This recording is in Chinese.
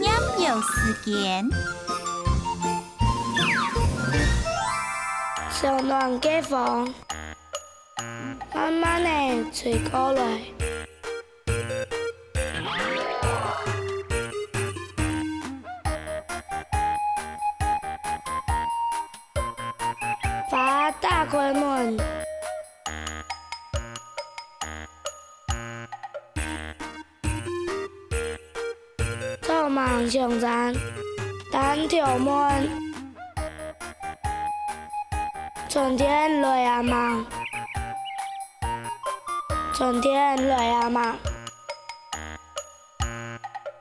鸟有时间，上暖街风，慢慢的吹过来。开门，走忙上山，单条门，春天来啊忙，春天来啊忙。